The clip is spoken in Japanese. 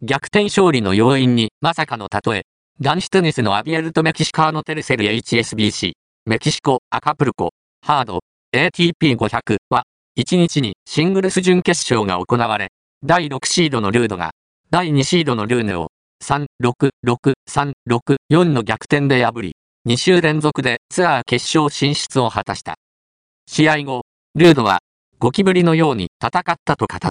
逆転勝利の要因にまさかの例え。男子テニスのアビエルとメキシカーノテルセル HSBC、メキシコ、アカプルコ、ハード、ATP500 は、1日にシングルス準決勝が行われ、第6シードのルードが、第2シードのルーネを、3、6、6、3、6、4の逆転で破り、2週連続でツアー決勝進出を果たした。試合後、ルードは、ゴキブリのように戦ったと語った。